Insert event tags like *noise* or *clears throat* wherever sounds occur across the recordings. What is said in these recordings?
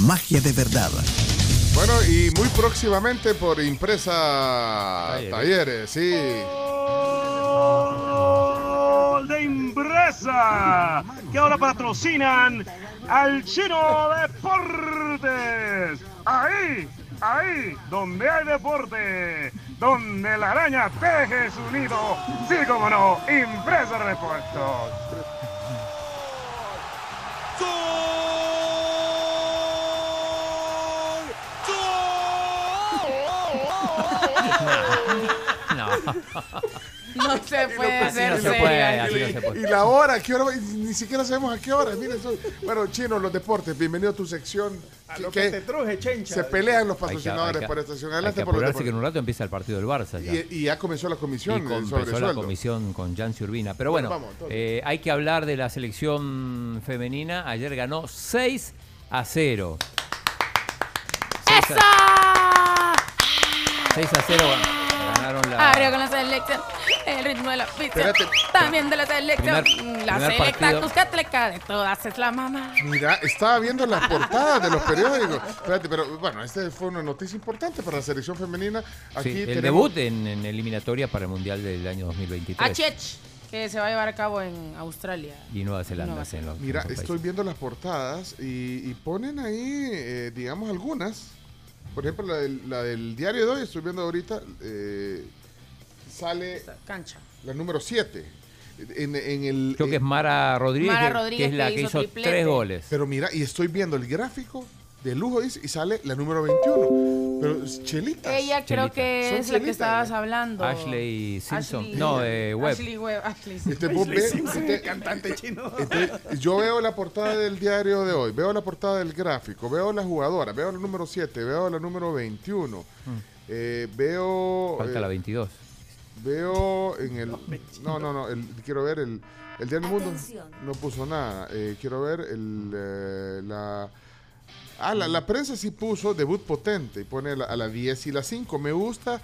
magia de verdad. Bueno, y muy próximamente por Impresa Talleres, sí. Gol de Impresa, que ahora patrocinan al Chino Deportes. Ahí, ahí, donde hay deporte, donde la araña teje su nido. Sí, como no, Impresa Repuestos. *laughs* No. No se puede Así ser no se seria. puede, así no se puede. Y la hora, ¿a ¿qué hora? Ni siquiera sabemos a qué hora. Miren, eso- bueno, Chino, los deportes, bienvenido a tu sección. A lo que te truje, chencha. Se pelean los Hay que- patrocinadores hay que- por esta sección. Hay que Adelante por los apurarse que en deportes. un rato empieza el partido del Barça ya. Y, y ya comenzó la comisión con- empezó la comisión con Jancy Urbina. Pero bueno, Bueno, vamos, entonces. eh, hay que hablar de la selección femenina. Ayer ganó 6 a 0. 6 a, 6 a 0 ganaron la... Abrió con la selección, el ritmo de la pizza. Espérate. También de la selección. Primer- la primer selecta cuscatleca de todas es la mamá. Mira, estaba viendo las portadas de los periódicos. Espérate, pero bueno, esta fue una noticia importante para la selección femenina. Aquí Sí, el tenemos- debut en, en eliminatoria para el Mundial del año 2023. Achech, que se va a llevar a cabo en Australia. Y Nueva Zelanda. Nueva en los- Mira, en estoy viendo las portadas y, y ponen ahí, eh, digamos, algunas. Por ejemplo, la del, la del diario de hoy, estoy viendo ahorita, eh, sale Cancha. la número 7. En, en el, Creo que es Mara Rodríguez, Mara que- Rodríguez, que es la que que hizo tres goles. Pero mira, y estoy viendo el gráfico de lujo dice, y sale la número 21. Pero es chelitas. Ella creo Chelita. que Son es la que chelitas, estabas ¿no? hablando. Ashley Simpson. Ashley- No, eh, Webb. Ashley Webb. Ashley Este, Simpson. vos ves- Simpson, este- el cantante chino. este, yo veo la portada del diario de hoy, veo la portada del gráfico, veo la jugadora, veo la número 7, veo la número 21. eh, veo Mm. Falta eh, la 22. Veo en el. No, no, no. el- quiero ver el. El Diario del Mundo no puso nada. eh, quiero ver el. eh, la. Ah, la, la prensa sí puso debut potente y pone la- a la 10 y la 5. Me gusta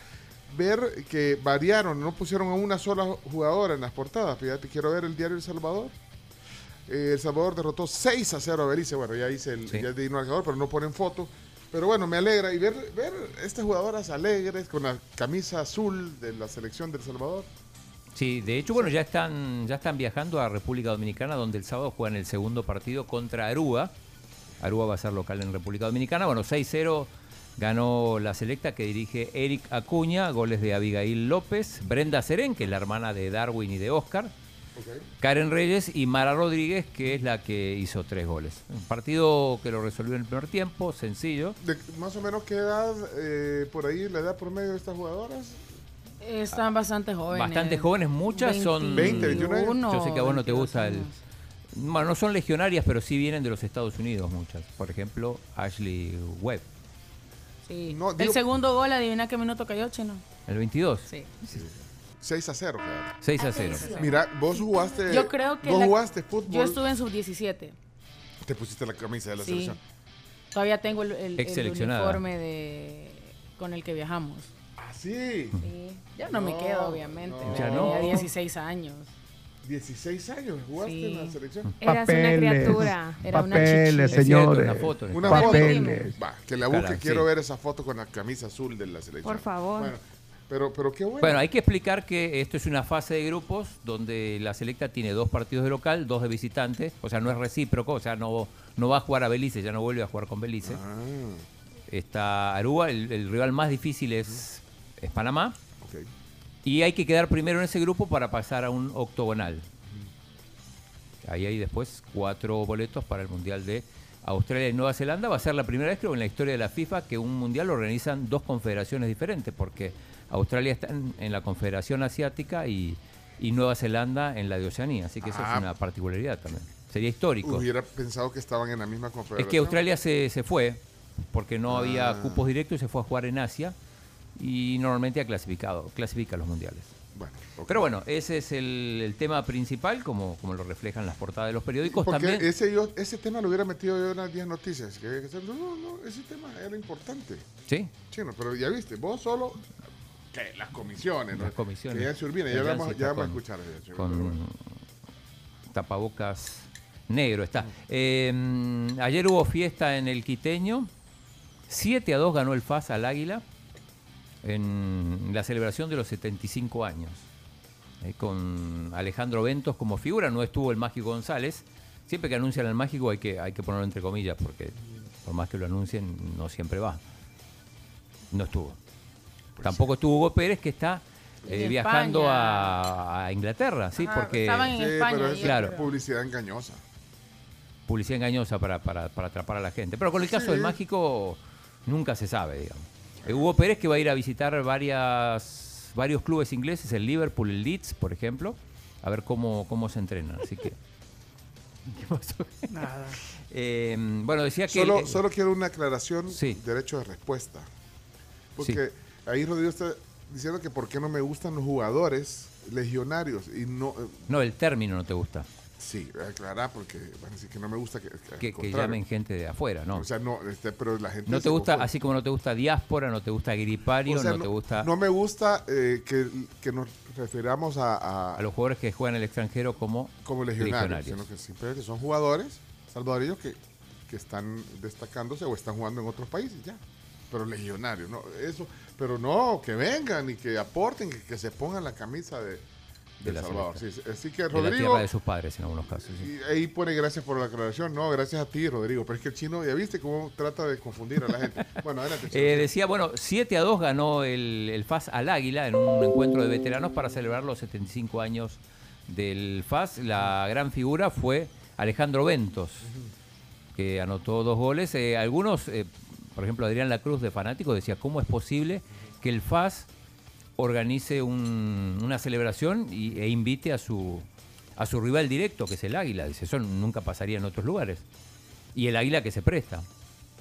ver que variaron, no pusieron a una sola jugadora en las portadas. Fíjate, quiero ver el diario El Salvador. Eh, el Salvador derrotó 6 a 0 a Belice. Bueno, ya hice el Sí. ya di marcador, pero no ponen foto. Pero bueno, me alegra. Y ver, ver estas jugadoras alegres con la camisa azul de la selección del Salvador. Sí, de hecho, bueno, ya están, ya están viajando a República Dominicana, donde el sábado juegan el segundo partido contra Aruba. Aruba va a ser local en República Dominicana. Bueno, 6-0 ganó la selecta que dirige Eric Acuña, goles de Abigail López, Brenda Serén, que es la hermana de Darwin y de Oscar, Karen Reyes y Mara Rodríguez, que es la que hizo tres goles. Un partido que lo resolvió en el primer tiempo, sencillo. De, más o menos qué edad, eh, por ahí, la edad promedio de estas jugadoras. Están bastante jóvenes. Bastante jóvenes, muchas son... 20, 21 años. Yo sé que a vos no te 22 gusta el... Bueno, no son legionarias, pero sí vienen de los Estados Unidos muchas. Por ejemplo, Ashley Webb, Sí. No, el digo- segundo gol, adivina qué minuto cayó, chino. el 22. Sí. 6 a 0. fíjate. 6 a 0. Mira, vos jugaste. Yo creo que Vos la- jugaste fútbol. Yo estuve en sub-17. Te pusiste la camisa de la Sí. selección. Todavía tengo el, el- Ex el seleccionada. uniforme de, con el que viajamos. Ah, sí. Sí. Ya no, me No, quedo, obviamente. no. Ya Tenía no. 16 años. 16 años jugaste Sí. en la selección. Eras una criatura. Era una Papeles, chichi. Es cierto, señores. una foto. Una foto. Papeles. Va, que la busque. Quiero sí. ver esa foto con la camisa azul de la selección. Por favor. Bueno, pero, pero qué bueno. Bueno, hay que explicar que esto es una fase de grupos donde la selecta tiene dos partidos de local, dos de visitante, o sea, no es recíproco, o sea, no, no va a jugar a Belice, ya no vuelve a jugar con Belice. Ah, Está Aruba, el, el rival más difícil es, es Panamá, ok. Y hay que quedar primero en ese grupo para pasar a un octogonal. Ahí hay después cuatro boletos para el Mundial de Australia y Nueva Zelanda. Va a ser la primera vez, creo, en la historia de la FIFA que un Mundial lo organizan dos confederaciones diferentes, porque Australia está en, en la Confederación Asiática y, y Nueva Zelanda en la de Oceanía. Así que eso Ah. es una particularidad también. Sería histórico. Hubiera pensado que estaban en la misma confederación. Es que Australia se, se fue porque no había Ah. cupos directos y se fue a jugar en Asia y normalmente ha clasificado, clasifica los mundiales. Bueno, ok. Pero bueno, ese es el, el tema principal, como, como lo reflejan las portadas de los periódicos. Porque También, ese, yo, ese tema lo hubiera metido yo en las 10 noticias. Que, que- no, no, ese tema era importante. ¿Sí? Chino, pero ya viste, vos solo. ¿Qué? Las comisiones, ¿no? Las comisiones. Que ya se urbina, ya vamos, ya vamos a escuchar. con bueno. tapabocas negro está. Eh, ayer hubo fiesta en el Quiteño. 7 a 2 ganó el FAS al Águila en la celebración de los 75 años. Eh, con Alejandro Ventos como figura, no estuvo el Mágico González. Siempre que anuncian al Mágico hay que, hay que ponerlo entre comillas, porque por más que lo anuncien, no siempre va. No estuvo. Tampoco estuvo Hugo Pérez, que está eh, viajando a, a Inglaterra, ¿sí? Ajá, porque estaban en Sí, España. pero es Claro. publicidad engañosa. publicidad engañosa para, para- para atrapar a la gente. Pero con el caso del mágico nunca se sabe, digamos. Eh, Hugo Pérez que va a ir a visitar varias, varios clubes ingleses, el Liverpool, el Leeds, por ejemplo, a ver cómo, cómo se entrenan. Así que... *laughs* ¿Qué pasó? Nada. Eh, bueno, decía que... Solo, el- solo quiero una aclaración, Sí. derecho de respuesta. Porque ahí Rodrigo está diciendo que por qué no me gustan los jugadores legionarios y no... eh, No, el término no te gusta. Sí, aclarar porque van a decir que no me gusta que... llamen gente de afuera, ¿no? O sea, no, este, pero la gente... no te gusta, así como no te gusta diáspora, no te gusta gripario, O sea, no, te gusta No me gusta eh, que, que nos refiramos a, a- a los jugadores que juegan en el extranjero como, como legionarios, legionarios. sino que simplemente son jugadores salvadoreños que, que están destacándose o están jugando en otros países ya. Pero legionarios, no, eso, pero no, que vengan y que aporten, que, que se pongan la camisa de, de la Salvador. Sí, sí. así que de la Rodrigo, tierra de sus padres en algunos casos. sí. y ahí pone gracias por la aclaración. No, gracias a ti, Rodrigo. Pero es que el chino, ya viste cómo trata de confundir a la gente. *laughs* Bueno, adelante. Eh, decía, bueno, 7 a 2 ganó el, el FAS al Águila en un encuentro de veteranos para celebrar los 75 años del FAS. La gran figura fue Alejandro Ventos, que anotó dos goles. Eh, algunos, eh, por ejemplo, Adrián Lacruz de Fanático decía, ¿cómo es posible que el FAS organice un- una celebración y- e invite a su, a su rival directo, que es el Águila? Dice, eso nunca pasaría en otros lugares. Y el Águila que se presta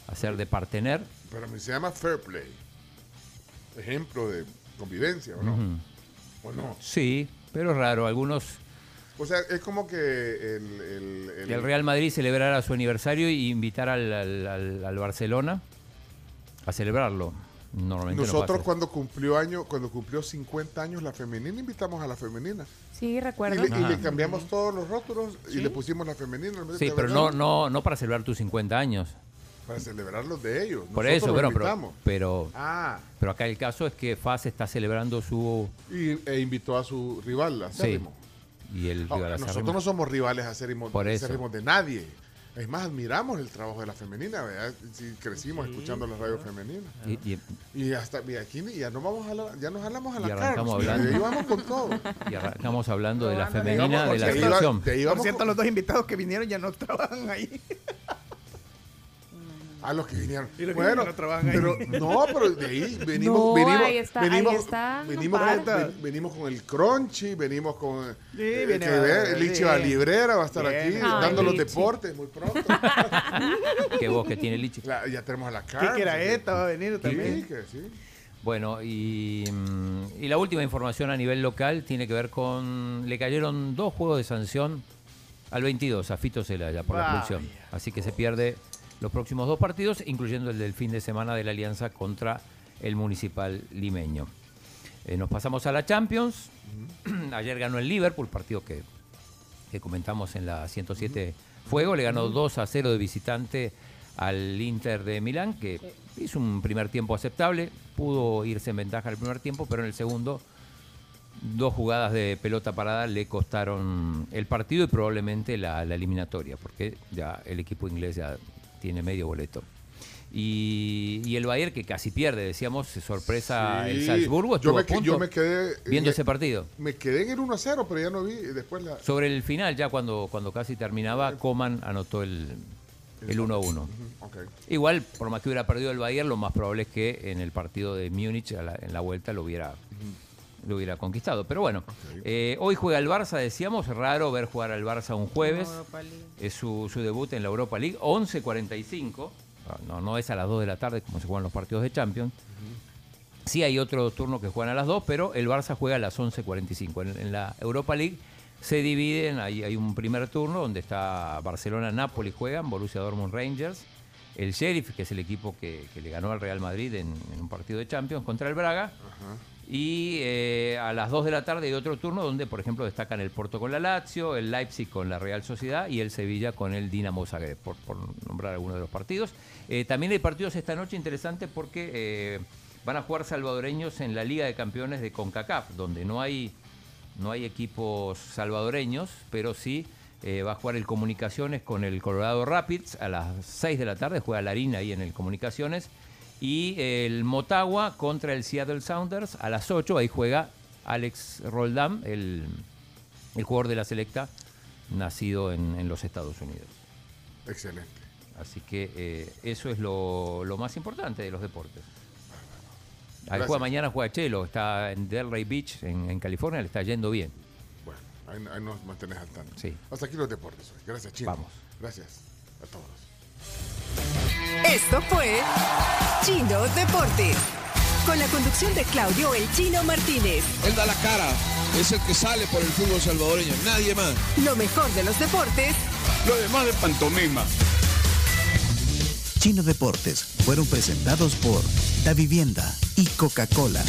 a ser de partener Pero se llama fair play. Ejemplo de convivencia, ¿o no? ¿O no? Sí, pero es raro. Algunos. O sea, es como que el, el, el- Real Madrid celebrara su aniversario y invitar al, al- al- al Barcelona a celebrarlo. Normalmente Nosotros cuando cumplió año, cuando cumplió 50 años la femenina, invitamos a la femenina. Sí, Y recuerdo. le, y le cambiamos todos los rótulos y le pusimos la femenina. Sí, pero no, no, no para celebrar tus 50 años. Para celebrar los de ellos. Por Nosotros eso, los pero, pero, invitamos. pero, Ah, pero acá el caso es que FAS está celebrando su. y, e invitó a su rival, acérrimo. Y el Ahora, rival nosotros acérrimo. no somos rivales acérrimos, Por eso. de nadie. Es más, admiramos el trabajo de la femenina, ¿verdad? Sí, crecimos escuchando la radio femenina. Y, y- Y hasta mira, aquí ya no vamos a la- ya nos jalamos a la Y cara. arrancamos hablando. y vamos con todo. *laughs* y arrancamos hablando de la femenina, de la selección. Por cierto, con- los dos invitados que vinieron ya no *laughs* trabajan ahí. A los que vinieron. Y los que bueno, vinieron no trabajan ahí. pero no, pero de ahí *laughs* venimos, No, venimos, ahí está, ahí venimos, está, con el crunchy, venimos con Sí, eh, viene que a- ve, el Lichi sí. Librera va a estar aquí Ay, dando los deportes muy pronto. *laughs* Que vos que tiene Lichi. La- ya tenemos a la ¿Qué cara. que era esta? Va a venir Sí, también. que sí. Bueno, y, mm, y la última información a nivel local tiene que ver con. Le cayeron dos juegos de sanción al 22, a Fito Celaya por la expulsión. Así que se pierde los próximos dos partidos, incluyendo el del fin de semana de la Alianza contra el Municipal Limeño. Eh, nos pasamos a la Champions. *clears throat* Ayer ganó el Liverpool, partido que, que comentamos en la 107 Fuego. Le ganó 2 a 0 de visitante al Inter de Milán, que hizo un primer tiempo aceptable. Pudo irse en ventaja el primer tiempo, pero en el segundo dos jugadas de pelota parada le costaron el partido y probablemente la, la eliminatoria, porque ya el equipo inglés ya tiene medio boleto. Y, y el Bayern, que casi pierde, decíamos, sorpresa el Salzburgo, yo me, a que- punto yo me quedé viendo me, ese partido. me quedé en el 1 a 0, pero ya no vi después la Sobre el final, ya cuando, cuando casi terminaba, Coman anotó el, el 1-1. Ok. Igual, por más que hubiera perdido el Bayern, lo más probable es que en el partido de Múnich, en la vuelta, lo hubiera, lo hubiera conquistado. Pero bueno, eh, hoy juega el Barça, decíamos, raro ver jugar al Barça un jueves. Es su, su debut en la Europa League, 11.45. No, no es a las 2 de la tarde como se juegan los partidos de Champions. Sí hay otro turno que juegan a las 2, pero el Barça juega a las 11.45. En, en la Europa League se dividen, hay, hay un primer turno donde está Barcelona-Napoli juegan, Borussia Dortmund Rangers, el Sheriff, que es el equipo que, que le ganó al Real Madrid en, en un partido de Champions contra el Braga. Y eh, a las 2 de la tarde hay otro turno donde, por ejemplo, destacan el Porto con la Lazio, el Leipzig con la Real Sociedad y el Sevilla con el Dinamo Zagreb, por, nombrar algunos de los partidos. Eh, también hay partidos esta noche interesantes porque eh, van a jugar salvadoreños en la Liga de Campeones de CONCACAF, donde no hay, no hay equipos salvadoreños, pero sí eh, va a jugar el Comunicaciones con el Colorado Rapids a las 6 de la tarde, juega Larín ahí en el Comunicaciones. Y el Motagua contra el Seattle Sounders a las 8. Ahí juega Alex Roldán, el, el jugador de la selecta, nacido en, en los Estados Unidos. Excelente. Así que eh, eso es lo, lo más importante de los deportes. Ahí juega mañana, juega Chelo, está en Delray Beach, en, en California, le está yendo bien. Bueno, ahí, ahí nos mantenés al tanto. Sí. Hasta aquí los deportes hoy. Gracias, Chino. Vamos. Gracias a todos. Esto fue Chino Deportes. Con la conducción de Claudio El Chino Martínez. Él da la cara, es el que sale por el fútbol salvadoreño, nadie más. Lo mejor de los deportes Lo demás de pantomima. Chino Deportes fueron presentados por Da Vivienda y Coca-Cola.